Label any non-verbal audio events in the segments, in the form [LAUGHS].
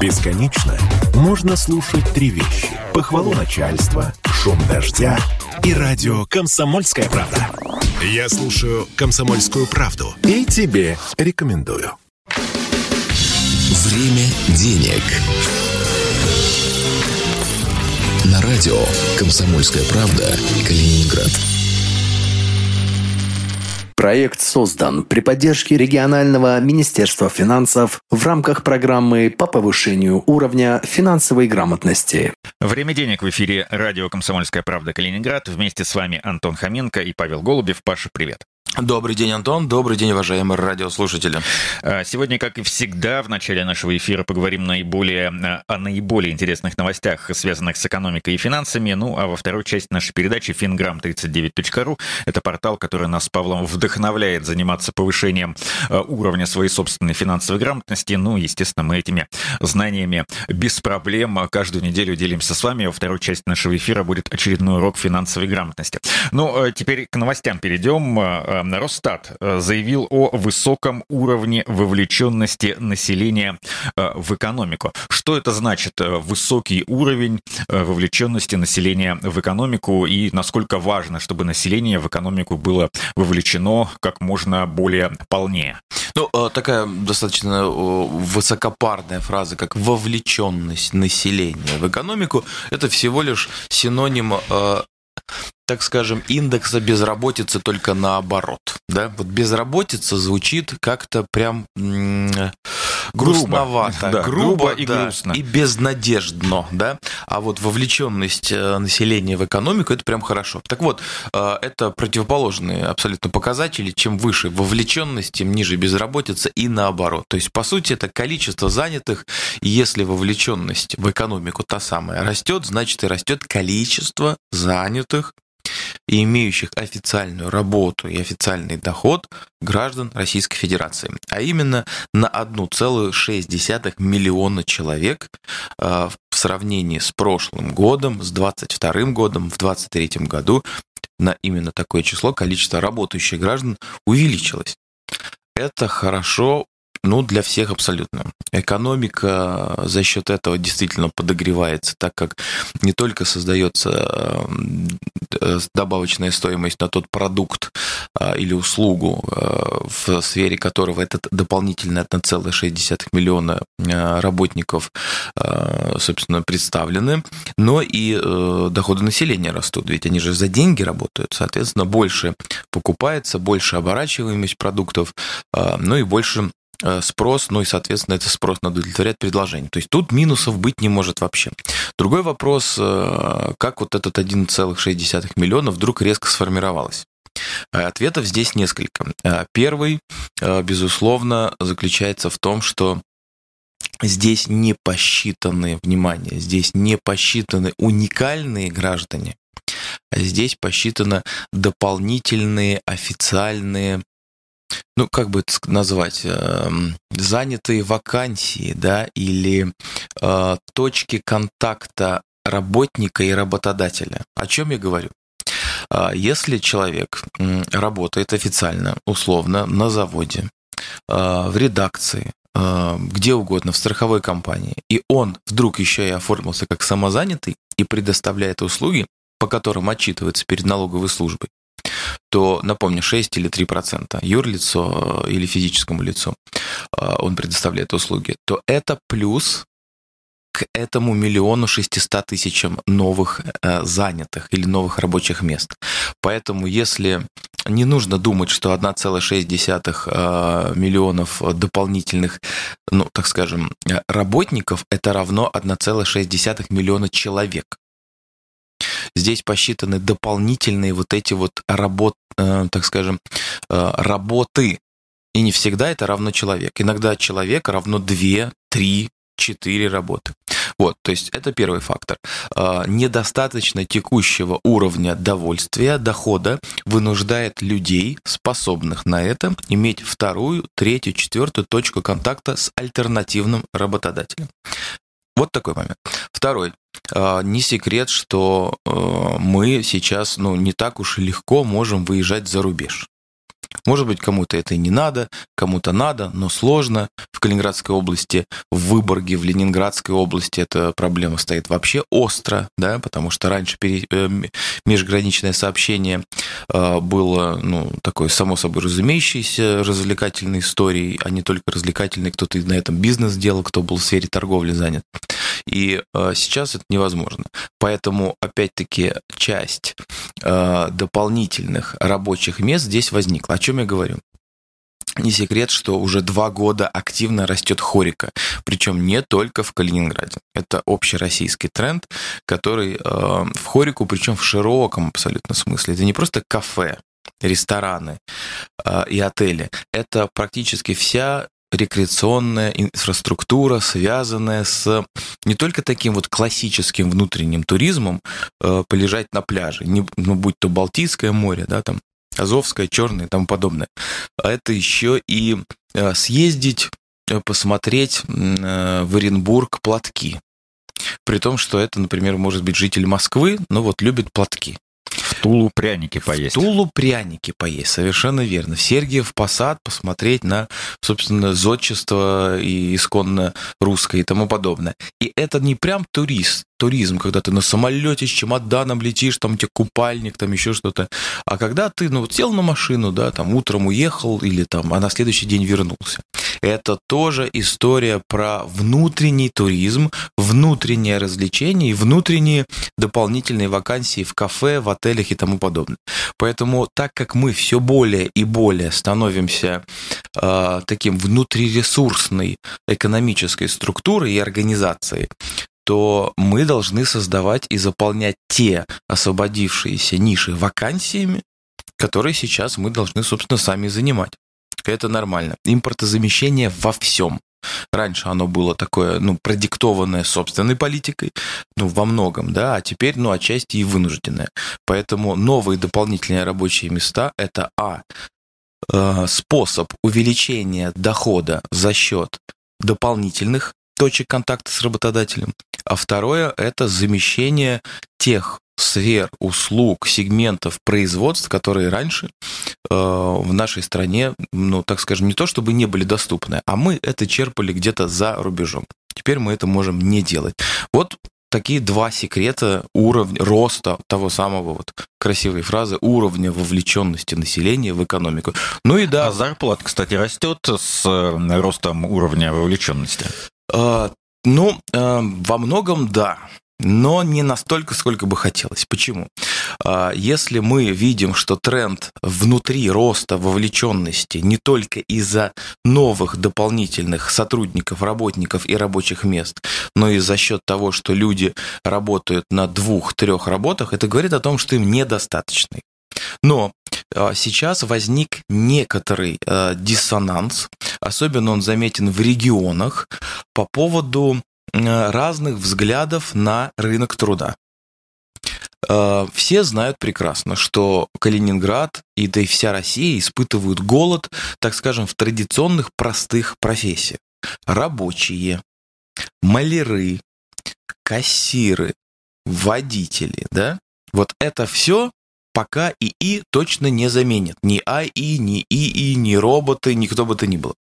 Бесконечно можно слушать три вещи. Похвалу начальства, шум дождя и радио «Комсомольская правда». Я слушаю «Комсомольскую правду» и тебе рекомендую. Время денег. На радио «Комсомольская правда» Калининград. Проект создан при поддержке регионального Министерства финансов в рамках программы по повышению уровня финансовой грамотности. Время денег в эфире радио «Комсомольская правда» Калининград. Вместе с вами Антон Хоменко и Павел Голубев. Паша, привет. Добрый день, Антон. Добрый день, уважаемые радиослушатели. А, сегодня, как и всегда, в начале нашего эфира поговорим наиболее, а, о наиболее интересных новостях, связанных с экономикой и финансами. Ну, а во второй части нашей передачи fingram39.ru – это портал, который нас с Павлом вдохновляет заниматься повышением а, уровня своей собственной финансовой грамотности. Ну, естественно, мы этими знаниями без проблем каждую неделю делимся с вами. Во второй части нашего эфира будет очередной урок финансовой грамотности. Ну, теперь к новостям перейдем Росстат э, заявил о высоком уровне вовлеченности населения э, в экономику. Что это значит э, высокий уровень вовлеченности населения в экономику и насколько важно, чтобы население в экономику было вовлечено как можно более полнее? Ну, такая достаточно высокопарная фраза, как вовлеченность населения в экономику, это всего лишь синоним так скажем, индекса безработицы только наоборот. Да? Вот безработица звучит как-то прям грустновато, [LAUGHS] да, грубо, грубо и да, грустно. И безнадеждно, да. А вот вовлеченность э, населения в экономику это прям хорошо. Так вот, э, это противоположные абсолютно показатели. Чем выше вовлеченность, тем ниже безработица и наоборот. То есть, по сути, это количество занятых. И если вовлеченность в экономику та самая растет, значит и растет количество занятых и имеющих официальную работу и официальный доход граждан Российской Федерации, а именно на 1,6 миллиона человек э, в сравнении с прошлым годом, с 2022 годом, в 2023 году на именно такое число количество работающих граждан увеличилось. Это хорошо ну, для всех абсолютно. Экономика за счет этого действительно подогревается, так как не только создается э, добавочная стоимость на тот продукт или услугу, э, в сфере которого этот дополнительно 1,6 миллиона э, работников, собственно, представлены, но и доходы населения растут, ведь они же за деньги работают, соответственно, больше покупается, больше оборачиваемость продуктов, ну и больше Э, спрос, ну и, соответственно, это спрос надо удовлетворять предложение. То есть тут минусов быть не может вообще. Другой вопрос, э, как вот этот 1,6 миллиона вдруг резко сформировалось? Э, ответов здесь несколько. Первый, безусловно, заключается в том, что здесь не посчитаны, внимание, здесь не посчитаны уникальные граждане, а здесь посчитаны дополнительные официальные ну, как бы это назвать, эм, занятые вакансии, да, или э, точки контакта работника и работодателя. О чем я говорю? А, если человек работает официально, условно, на заводе, э, в редакции, э, где угодно, в страховой компании, и он вдруг еще и оформился как самозанятый и предоставляет услуги, по которым отчитывается перед налоговой службой, то, напомню, 6 или 3 процента юрлицо э, или физическому лицу э, он предоставляет услуги, то это плюс к этому миллиону шестиста тысячам новых э, занятых или новых рабочих мест. Поэтому если не нужно думать, что 1,6 миллионов дополнительных, ну, так скажем, работников – это равно 1,6 миллиона человек. Здесь посчитаны дополнительные вот эти вот работ, э, так скажем, э, работы. И не всегда это равно человек. Иногда человек равно 2, 3, 4 работы. Вот, то есть это первый фактор. Э, недостаточно текущего уровня довольствия, дохода вынуждает людей, способных на это, иметь вторую, третью, четвертую точку контакта с альтернативным работодателем. Вот такой момент. Второй. А, не секрет, что а, мы сейчас ну, не так уж и легко можем выезжать за рубеж. Может быть, кому-то это и не надо, кому-то надо, но сложно. В Калининградской области, в Выборге, в Ленинградской области эта проблема стоит вообще остро, да, потому что раньше пере... Э, межграничное сообщение э, было, ну, такой само собой разумеющейся развлекательной историей, а не только развлекательной, кто-то на этом бизнес делал, кто был в сфере торговли занят. И э, сейчас это невозможно. Поэтому, опять-таки, часть э, дополнительных рабочих мест здесь возникла. О чем я говорю? Не секрет, что уже два года активно растет хорика, причем не только в Калининграде. Это общероссийский тренд, который э, в хорику, причем в широком абсолютно смысле. Это не просто кафе, рестораны э, и отели. Это практически вся рекреационная инфраструктура, связанная с не только таким вот классическим внутренним туризмом, э, полежать на пляже, не, ну, будь то Балтийское море, да, там, Азовское, Черное и тому подобное, а это еще и э, съездить, э, посмотреть э, в Оренбург платки. При том, что это, например, может быть житель Москвы, но вот любит платки. В Тулу пряники поесть. В Тулу пряники поесть, совершенно верно. В Сергиев Посад посмотреть на, собственно, зодчество и исконно русское и тому подобное. И это не прям турист, туризм, когда ты на самолете с чемоданом летишь, там у тебя купальник, там еще что-то. А когда ты, ну, сел на машину, да, там утром уехал или там, а на следующий день вернулся. Это тоже история про внутренний туризм, внутреннее развлечение и внутренние дополнительные вакансии в кафе, в отелях и тому подобное. Поэтому так как мы все более и более становимся э, таким внутриресурсной экономической структурой и организацией, то мы должны создавать и заполнять те освободившиеся ниши вакансиями, которые сейчас мы должны, собственно, сами занимать. Это нормально. Импортозамещение во всем. Раньше оно было такое, ну, продиктованное собственной политикой, ну, во многом, да, а теперь, ну, отчасти и вынужденное. Поэтому новые дополнительные рабочие места – это, а, э, способ увеличения дохода за счет дополнительных точек контакта с работодателем, а второе – это замещение тех сфер, услуг, сегментов производств, которые раньше э, в нашей стране, ну, так скажем, не то чтобы не были доступны, а мы это черпали где-то за рубежом. Теперь мы это можем не делать. Вот такие два секрета уровня роста того самого вот красивой фразы уровня вовлеченности населения в экономику. Ну и да. А зарплата, кстати, растет с э, ростом уровня вовлеченности. А, ну, во многом да но не настолько, сколько бы хотелось. Почему? А, если мы видим, что тренд внутри роста вовлеченности не только из-за новых дополнительных сотрудников, работников и рабочих мест, но и за счет того, что люди работают на двух-трех работах, это говорит о том, что им недостаточно. Но сейчас возник некоторый диссонанс Особенно он заметен в регионах по поводу разных взглядов на рынок труда. Э, все знают прекрасно, что Калининград и да и вся Россия испытывают голод, так скажем, в традиционных простых профессиях. Рабочие, маляры, кассиры, водители, да? Вот это все пока ИИ точно не заменит. Ни АИ, ни ИИ, ни роботы, никто бы то ни было.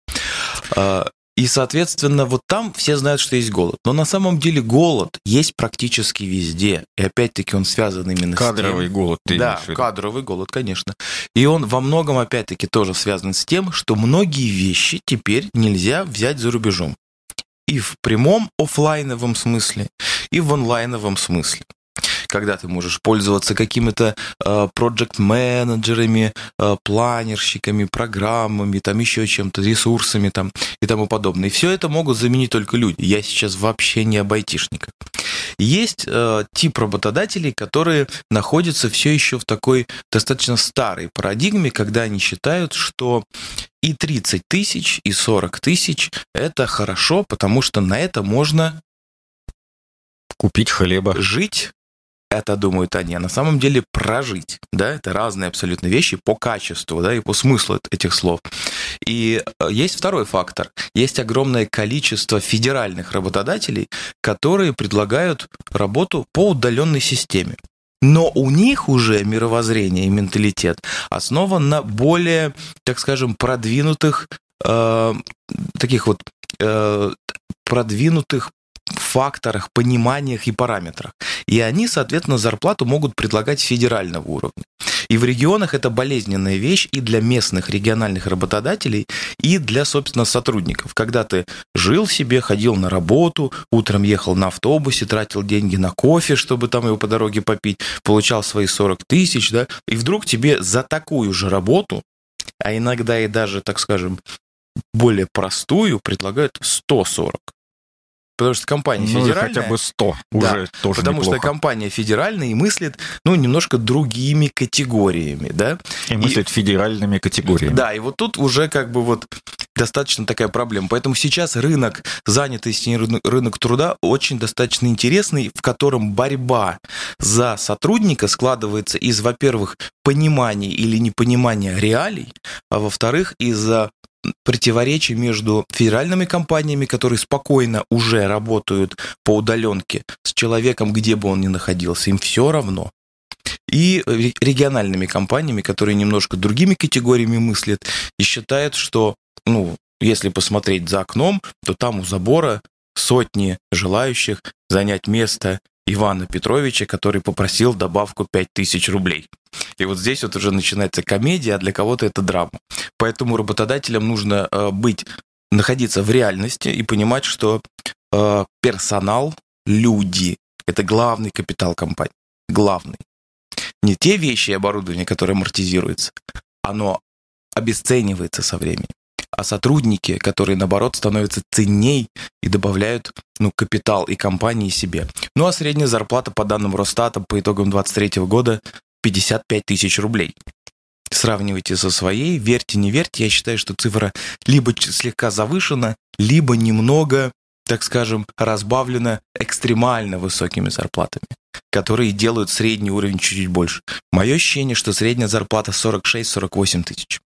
И, соответственно, вот там все знают, что есть голод. Но на самом деле голод есть практически везде. И опять-таки он связан именно кадровый с тем... голод. Ты да, кадровый голод, конечно. И он во многом, опять-таки, тоже связан с тем, что многие вещи теперь нельзя взять за рубежом. И в прямом офлайновом смысле, и в онлайновом смысле когда ты можешь пользоваться какими-то э, проект-менеджерами, э, планерщиками, программами, там еще чем-то, ресурсами там и тому подобное. И все это могут заменить только люди. Я сейчас вообще не об айтишниках. Есть э, тип работодателей, которые находятся все еще в такой достаточно старой парадигме, когда они считают, что и 30 тысяч, и 40 тысяч – это хорошо, потому что на это можно купить хлеба. Жить, это думают они, а на самом деле прожить, да, это разные абсолютно вещи по качеству, да, и по смыслу этих слов. И э, есть второй фактор. Есть огромное количество федеральных работодателей, которые предлагают работу по удаленной системе. но у них уже мировоззрение и менталитет основан на более, так скажем, продвинутых э, таких вот э, продвинутых факторах, пониманиях и параметрах. И они, соответственно, зарплату могут предлагать федерального уровня. И в регионах это болезненная вещь и для местных региональных работодателей, и для, собственно, сотрудников. Когда ты жил себе, ходил на работу, утром ехал на автобусе, тратил деньги на кофе, чтобы там его по дороге попить, получал свои 40 тысяч, да, и вдруг тебе за такую же работу, а иногда и даже, так скажем, более простую предлагают 140. Потому что компания ну, федеральная... хотя бы 100 да, уже тоже Потому неплохо. что компания федеральная и мыслит, ну, немножко другими категориями, да? И мыслит и, федеральными категориями. Да, и вот тут уже как бы вот достаточно такая проблема. Поэтому сейчас рынок занятости, рынок труда очень достаточно интересный, в котором борьба за сотрудника складывается из, во-первых, понимания или непонимания реалий, а во-вторых, из-за противоречий между федеральными компаниями, которые спокойно уже работают по удаленке с человеком, где бы он ни находился, им все равно. И региональными компаниями, которые немножко другими категориями мыслят и считают, что, ну, если посмотреть за окном, то там у забора сотни желающих занять место Ивана Петровича, который попросил добавку 5000 рублей. И вот здесь вот уже начинается комедия, а для кого-то это драма. Поэтому работодателям нужно э, быть, находиться в реальности и понимать, что э, персонал, люди – это главный капитал компании. Главный. Не те вещи и оборудование, которые амортизируются, оно обесценивается со временем а сотрудники, которые, наоборот, становятся ценней и добавляют ну, капитал и компании себе. Ну а средняя зарплата по данным Росстата по итогам 2023 года 55 тысяч рублей. Сравнивайте со своей, верьте, не верьте, я считаю, что цифра либо слегка завышена, либо немного, так скажем, разбавлена экстремально высокими зарплатами, которые делают средний уровень чуть-чуть больше. Мое ощущение, что средняя зарплата 46-48 тысяч.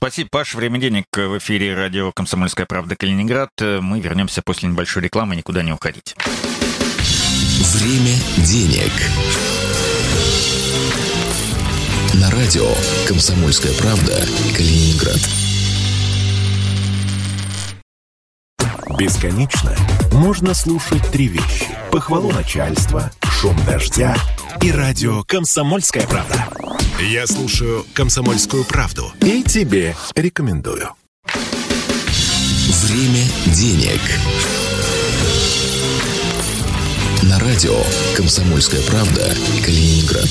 Спасибо, Паш. Время денег в эфире радио «Комсомольская правда. Калининград». Мы вернемся после небольшой рекламы. Никуда не уходить. Время денег. На радио «Комсомольская правда. Калининград». Бесконечно можно слушать три вещи. Похвалу начальства, шум дождя и радио «Комсомольская правда». Я слушаю «Комсомольскую правду» и тебе рекомендую. Время денег. На радио «Комсомольская правда» Калининград.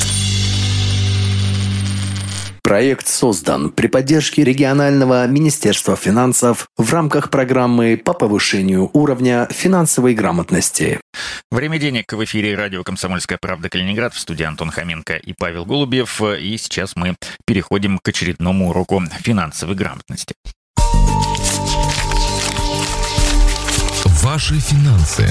Проект создан при поддержке регионального Министерства финансов в рамках программы по повышению уровня финансовой грамотности. Время денег в эфире радио «Комсомольская правда. Калининград» в студии Антон Хоменко и Павел Голубев. И сейчас мы переходим к очередному уроку финансовой грамотности. Ваши финансы.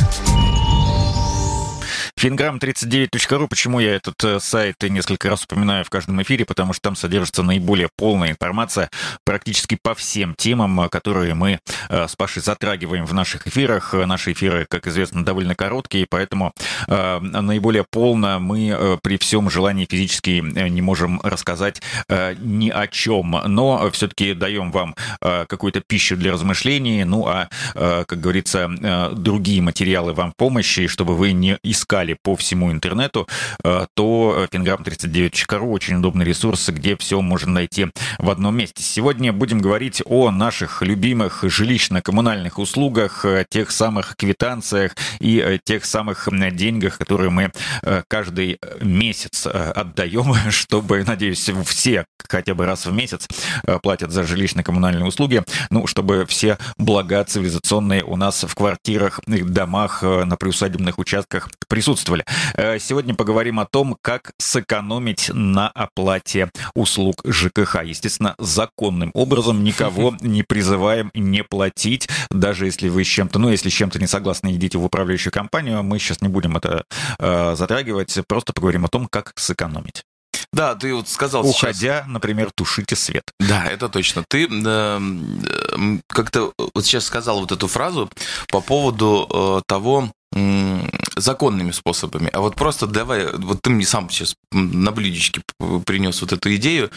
Финграмм39.ру. Почему я этот э, сайт несколько раз упоминаю в каждом эфире? Потому что там содержится наиболее полная информация практически по всем темам, э, которые мы э, с Пашей затрагиваем в наших эфирах. Наши эфиры, как известно, довольно короткие, поэтому наиболее полно мы при всем желании физически не можем рассказать ни о чем, но все-таки даем вам какую-то пищу для размышлений, ну а, как говорится, другие материалы вам помощи, чтобы вы не искали искали по всему интернету, э, то fingram39.ru очень удобный ресурс, где все можно найти в одном месте. Сегодня будем говорить о наших любимых жилищно-коммунальных услугах, тех самых квитанциях и э, тех самых деньгах, которые мы э, каждый месяц отдаем, [LAUGHS] чтобы, надеюсь, все хотя бы раз в месяц платят за жилищно-коммунальные услуги, ну, чтобы все блага цивилизационные у нас в квартирах, домах, на приусадебных участках присутствовали присутствовали. Э, сегодня поговорим о том, как сэкономить на оплате услуг ЖКХ. Естественно, законным образом никого [LAUGHS] не призываем не платить, даже если вы с чем-то, ну, если с чем-то не согласны, идите в управляющую компанию. Мы сейчас не будем это э, затрагивать, просто поговорим о том, как сэкономить. Да, ты вот сказал Уходя, сейчас... например, тушите свет. Да, это точно. Ты э, как-то вот сейчас сказал вот эту фразу по поводу э, того, законными способами, а вот просто давай, вот ты мне сам сейчас на блюдечке принес вот эту идею,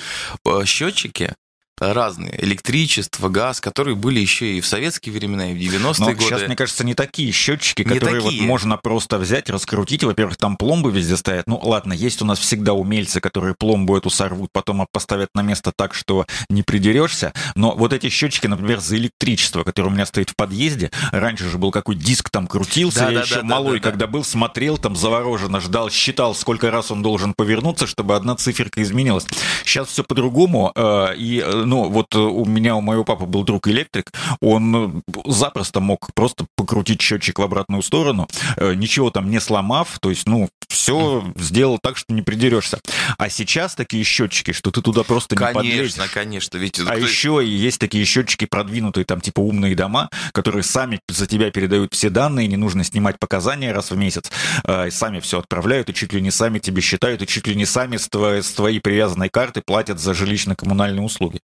э, счетчики, разные. Электричество, газ, которые были еще и в советские времена, и в 90-е годы. Сейчас, мне кажется, не такие счетчики, не которые такие. вот можно просто взять, раскрутить. Во-первых, там пломбы везде стоят. Ну, ладно, есть у нас всегда умельцы, которые пломбу эту сорвут, потом поставят на место так, что не придерешься. Но вот эти счетчики, например, за электричество, которое у меня стоит в подъезде, раньше же был какой диск там крутился, да, я да, еще да, малой, да, да, когда был, смотрел там завороженно, ждал, считал, сколько раз он должен повернуться, чтобы одна циферка изменилась. Сейчас все по-другому, э, и э, ну, вот э, у меня, у моего папы был друг электрик, он э, запросто мог просто покрутить счетчик в обратную сторону, э, ничего там не сломав, то есть, ну, все сделал так, что не придерешься. А сейчас такие счетчики, что ты туда просто конечно, не подлезешь. Конечно, конечно. Ведь а еще и есть такие счетчики продвинутые, там типа умные дома, которые сами за тебя передают все данные, не нужно снимать показания раз в месяц, и сами все отправляют, и чуть ли не сами тебе считают, и чуть ли не сами с твоей привязанной карты платят за жилищно-коммунальные услуги.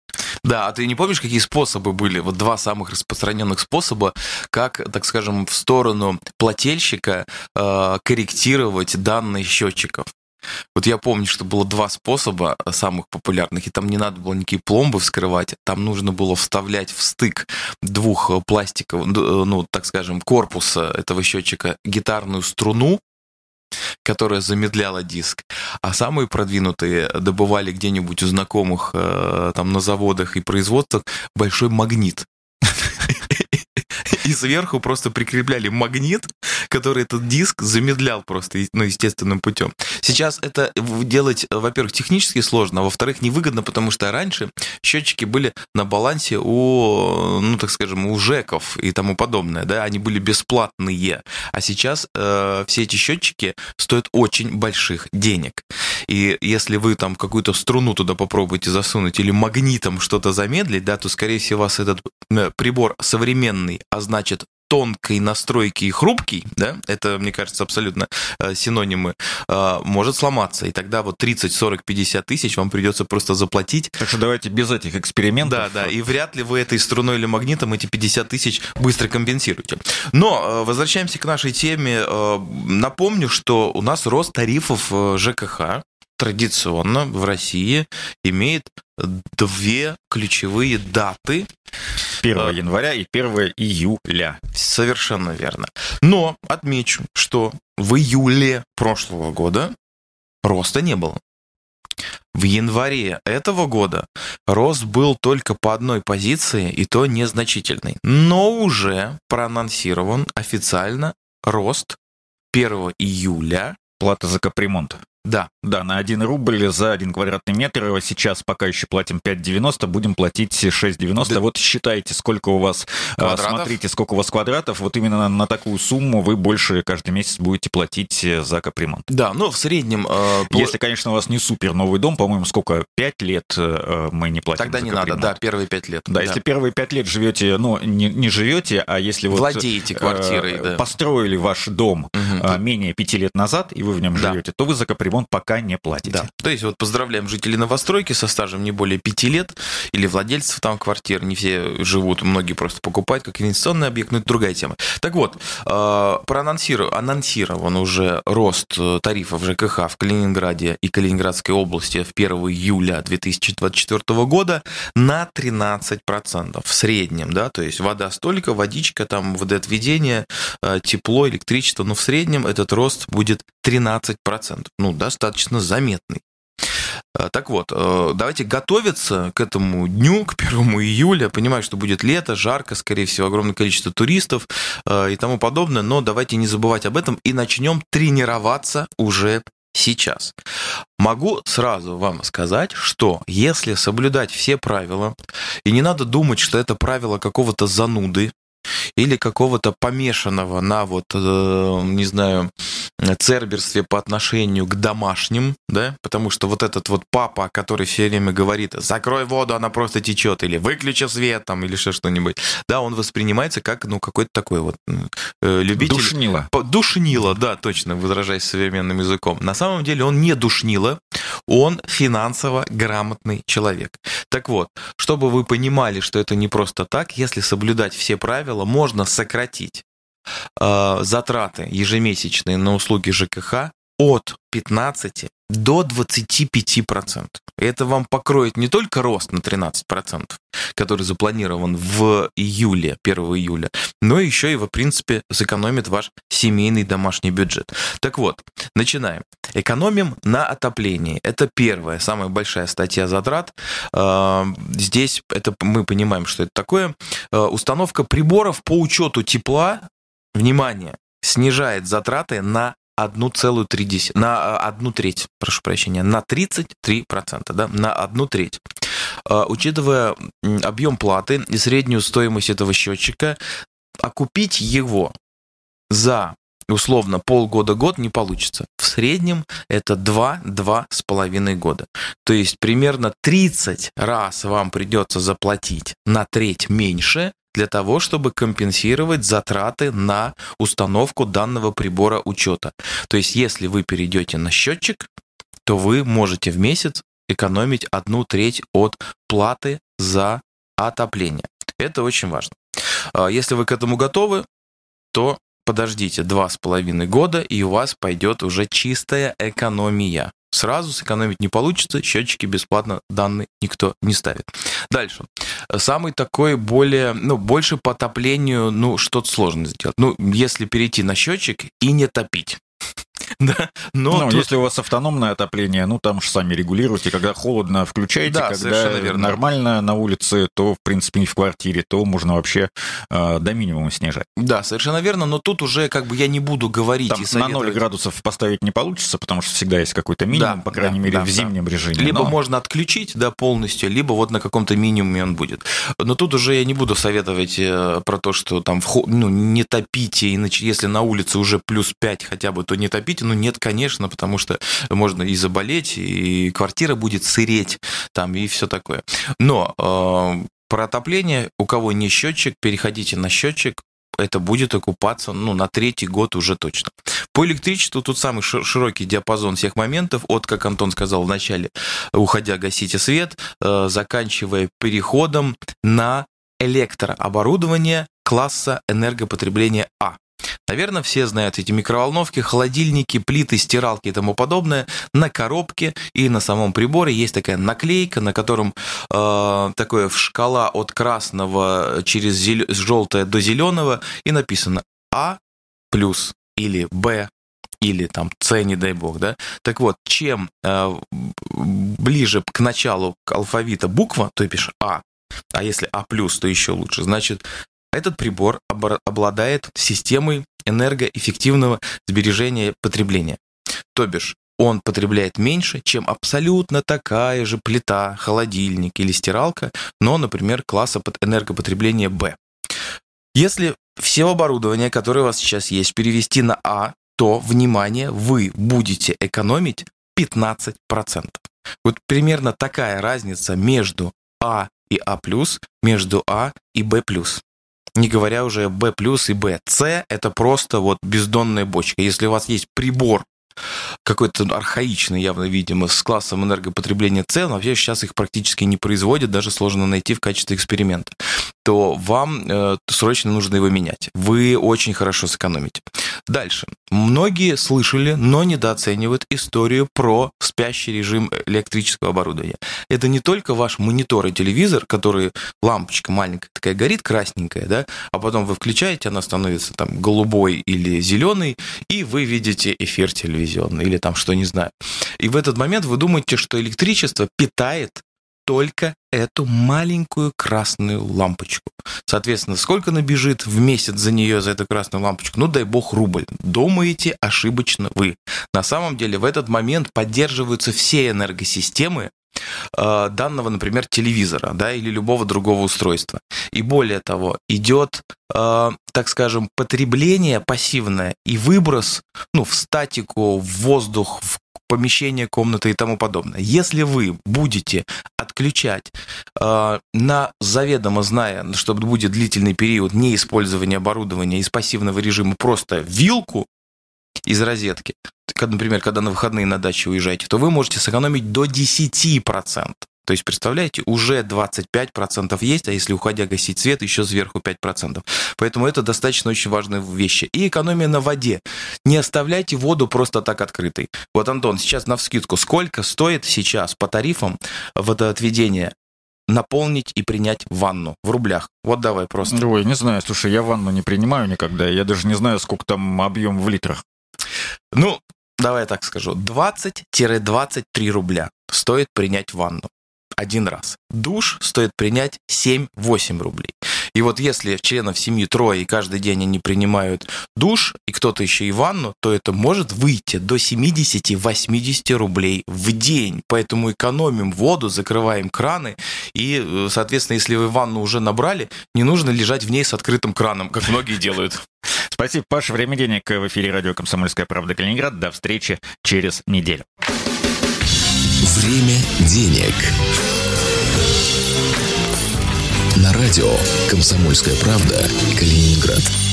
Да, а ты не помнишь, какие способы были? Вот два самых распространенных способа, как, так скажем, в сторону плательщика э, корректировать данные счетчиков. Вот я помню, что было два способа самых популярных, и там не надо было никакие пломбы вскрывать, там нужно было вставлять в стык двух пластиков, ну, так скажем, корпуса этого счетчика гитарную струну, которая замедляла диск, а самые продвинутые добывали где-нибудь у знакомых э, там на заводах и производствах большой магнит и сверху просто прикрепляли магнит, который этот диск замедлял просто, ну, естественным путем. Сейчас это делать, во-первых, технически сложно, а во-вторых, невыгодно, потому что раньше счетчики были на балансе у, ну, так скажем, у ЖЭКов и тому подобное, да, они были бесплатные, а сейчас э, все эти счетчики стоят очень больших денег. И если вы там какую-то струну туда попробуете засунуть или магнитом что-то замедлить, да, то, скорее всего, вас этот э, прибор современный, а значит, тонкой настройки и хрупкий, да, это, мне кажется, абсолютно э, синонимы, э, может сломаться. И тогда вот 30, 40, 50 тысяч вам придется просто заплатить. Так что давайте без этих экспериментов. Да, да, и вряд ли вы этой струной или магнитом эти 50 тысяч быстро компенсируете. Но возвращаемся к нашей теме. Напомню, что у нас рост тарифов ЖКХ традиционно в России имеет две ключевые даты. 1 а, января и 1 июля. Совершенно верно. Но отмечу, что в июле прошлого года роста не было. В январе этого года рост был только по одной позиции, и то незначительный. Но уже проанонсирован официально рост 1 июля. Плата за капремонт. Да. Да, на 1 рубль за 1 квадратный метр. Сейчас пока еще платим 5,90, будем платить 6,90. Да. Вот считайте, сколько у вас... А, квадратов? Смотрите, сколько у вас квадратов. Вот именно на, на такую сумму вы больше каждый месяц будете платить э, за капремонт. Да, ну в среднем... Э, Если, конечно, у вас не супер новый дом, по-моему, сколько? 5 лет э, мы не платим Тогда не надо, да, первые 5 лет. Да, да, если первые 5 лет живете, ну, не, не живете, а если вот... Владеете квартирой, э, да. Построили ваш дом угу. менее 5 лет назад, и вы в нем да. живете, то вы за капремонт пока не платите. Да. То есть вот поздравляем жителей новостройки со стажем не более пяти лет или владельцев там квартир. Не все живут, многие просто покупают как инвестиционный объект, но это другая тема. Так вот, э, проанонсирован анонсирован уже рост э, тарифов ЖКХ в Калининграде и Калининградской области в 1 июля 2024 года на 13% в среднем, да, то есть вода столько, водичка, там водоотведение, э, тепло, электричество, но в среднем этот рост будет 13%. Ну, достаточно заметный. Э, так вот, э, давайте готовиться к этому дню, к 1 июля. Понимаю, что будет лето, жарко, скорее всего, огромное количество туристов э, и тому подобное, но давайте не забывать об этом и начнем тренироваться уже сейчас. Могу сразу вам сказать, что если соблюдать все правила, и не надо думать, что это правило какого-то зануды, или какого-то помешанного на вот, не знаю, церберстве по отношению к домашним, да, потому что вот этот вот папа, который все время говорит, закрой воду, она просто течет, или выключи свет, там, или еще что-нибудь, да, он воспринимается как, ну, какой-то такой вот э, любитель... Душнило. Душнило, да, точно, выражаясь современным языком. На самом деле он не душнило, он финансово грамотный человек. Так вот, чтобы вы понимали, что это не просто так, если соблюдать все правила, можно сократить э, затраты ежемесячные на услуги ЖКХ от 15 до 25%. Это вам покроет не только рост на 13%, который запланирован в июле, 1 июля, но еще и, в принципе, сэкономит ваш семейный домашний бюджет. Так вот, начинаем. Экономим на отоплении. Это первая, самая большая статья затрат. А, здесь это мы понимаем, что это такое. А, установка приборов по учету тепла, внимание, снижает затраты на одну целую три на а, одну треть, прошу прощения, на 33%, да, на одну треть. А, учитывая объем платы и среднюю стоимость этого счетчика, окупить его за условно полгода-год не получится. В среднем это 2-2,5 года. То есть примерно 30 раз вам придется заплатить на треть меньше, для того, чтобы компенсировать затраты на установку данного прибора учета. То есть, если вы перейдете на счетчик, то вы можете в месяц экономить одну треть от платы за отопление. Это очень важно. А, если вы к этому готовы, то подождите два с половиной года, и у вас пойдет уже чистая экономия. Сразу сэкономить не получится, счетчики бесплатно данные никто не ставит. Дальше. Самый такой более, ну, больше по отоплению, ну, что-то сложно сделать. Ну, если перейти на счетчик и не топить. [LAUGHS] Да, но ну, тут... если у вас автономное отопление, ну там же сами регулируете, когда холодно включаете, да, когда верно. нормально на улице, то в принципе не в квартире, то можно вообще э, до минимума снижать. Да, совершенно верно, но тут уже как бы я не буду говорить там и советовать... на 0 градусов поставить не получится, потому что всегда есть какой-то минимум, да, по крайней да, мере, да, в зимнем да. режиме. Либо но... можно отключить, да, полностью, либо вот на каком-то минимуме он будет. Но тут уже я не буду советовать э, про то, что там ну, не топите, иначе если на улице уже плюс 5 хотя бы, то не топите, ну, нет, конечно, потому что можно и заболеть, и квартира будет сыреть, там, и все такое. Но э, про отопление, у кого не счетчик, переходите на счетчик, это будет окупаться ну, на третий год уже точно. По электричеству тут самый широкий диапазон всех моментов, от, как Антон сказал в начале, уходя гасите свет, э, заканчивая переходом на электрооборудование класса энергопотребления А. Наверное, все знают эти микроволновки, холодильники, плиты, стиралки и тому подобное. На коробке и на самом приборе есть такая наклейка, на котором э, такое шкала от красного через зел... желтое до зеленого и написано А плюс или Б или там С, не дай бог, да. Так вот, чем э, ближе к началу алфавита буква, то пишешь А, а если А плюс, то еще лучше. Значит, этот прибор обладает системой энергоэффективного сбережения потребления. То бишь, он потребляет меньше, чем абсолютно такая же плита, холодильник или стиралка, но, например, класса под энергопотребления B. Если все оборудование, которое у вас сейчас есть, перевести на А, то, внимание, вы будете экономить 15%. Вот примерно такая разница между А и А+, между А и Б+ не говоря уже B и B. C это просто вот бездонная бочка. Если у вас есть прибор какой-то архаичный, явно, видимо, с классом энергопотребления С, но вообще сейчас их практически не производят, даже сложно найти в качестве эксперимента, то вам э, срочно нужно его менять. Вы очень хорошо сэкономите. Дальше. Многие слышали, но недооценивают историю про спящий режим электрического оборудования. Это не только ваш монитор и телевизор, который лампочка маленькая такая горит, красненькая, да, а потом вы включаете, она становится там голубой или зеленый, и вы видите эфир телевизионный или там что, не знаю. И в этот момент вы думаете, что электричество питает только эту маленькую красную лампочку. Соответственно, сколько набежит в месяц за нее, за эту красную лампочку? Ну, дай бог, рубль. Думаете ошибочно вы. На самом деле, в этот момент поддерживаются все энергосистемы, э, данного, например, телевизора, да, или любого другого устройства. И более того, идет, э, так скажем, потребление пассивное и выброс, ну, в статику, в воздух, в помещение, комнаты и тому подобное. Если вы будете отключать э, на заведомо зная, что будет длительный период неиспользования оборудования из пассивного режима просто вилку из розетки, например, когда на выходные на дачу уезжаете, то вы можете сэкономить до 10%. То есть, представляете, уже 25% есть, а если уходя гасить свет, еще сверху 5%. Поэтому это достаточно очень важные вещи. И экономия на воде. Не оставляйте воду просто так открытой. Вот, Антон, сейчас на вскидку, сколько стоит сейчас по тарифам водоотведение наполнить и принять ванну в рублях? Вот давай просто. Ой, не знаю, слушай, я ванну не принимаю никогда, я даже не знаю, сколько там объем в литрах. Ну, давай я так скажу, 20-23 рубля стоит принять ванну один раз. Душ стоит принять 7-8 рублей. И вот если членов семьи трое, и каждый день они принимают душ, и кто-то еще и ванну, то это может выйти до 70-80 рублей в день. Поэтому экономим воду, закрываем краны, и, э, соответственно, если вы ванну уже набрали, не нужно лежать в ней с открытым краном, как многие делают. Спасибо, Паша. Время денег в эфире радио «Комсомольская правда» Калининград. До встречи через неделю. Время денег. На радио «Комсомольская правда» Калининград.